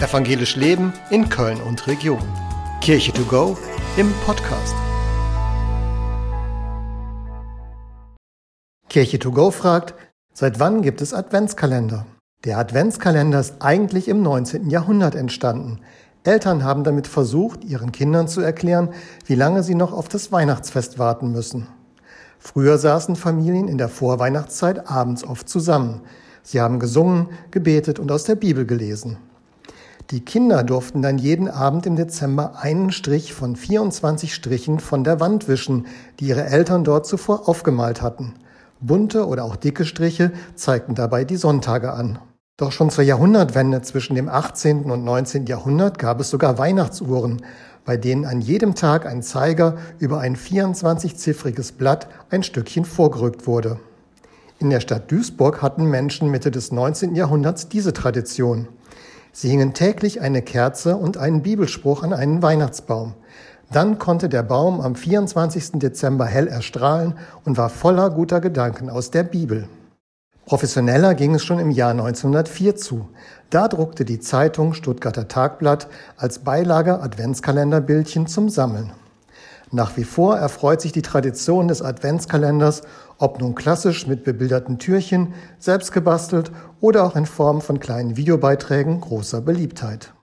Evangelisch Leben in Köln und Region. Kirche to go im Podcast. Kirche to go fragt, seit wann gibt es Adventskalender? Der Adventskalender ist eigentlich im 19. Jahrhundert entstanden. Eltern haben damit versucht, ihren Kindern zu erklären, wie lange sie noch auf das Weihnachtsfest warten müssen. Früher saßen Familien in der Vorweihnachtszeit abends oft zusammen. Sie haben gesungen, gebetet und aus der Bibel gelesen. Die Kinder durften dann jeden Abend im Dezember einen Strich von 24 Strichen von der Wand wischen, die ihre Eltern dort zuvor aufgemalt hatten. Bunte oder auch dicke Striche zeigten dabei die Sonntage an. Doch schon zur Jahrhundertwende zwischen dem 18. und 19. Jahrhundert gab es sogar Weihnachtsuhren, bei denen an jedem Tag ein Zeiger über ein 24-ziffriges Blatt ein Stückchen vorgerückt wurde. In der Stadt Duisburg hatten Menschen Mitte des 19. Jahrhunderts diese Tradition. Sie hingen täglich eine Kerze und einen Bibelspruch an einen Weihnachtsbaum. Dann konnte der Baum am 24. Dezember hell erstrahlen und war voller guter Gedanken aus der Bibel. Professioneller ging es schon im Jahr 1904 zu. Da druckte die Zeitung Stuttgarter Tagblatt als Beilage Adventskalenderbildchen zum Sammeln. Nach wie vor erfreut sich die Tradition des Adventskalenders, ob nun klassisch mit bebilderten Türchen, selbst gebastelt oder auch in Form von kleinen Videobeiträgen großer Beliebtheit.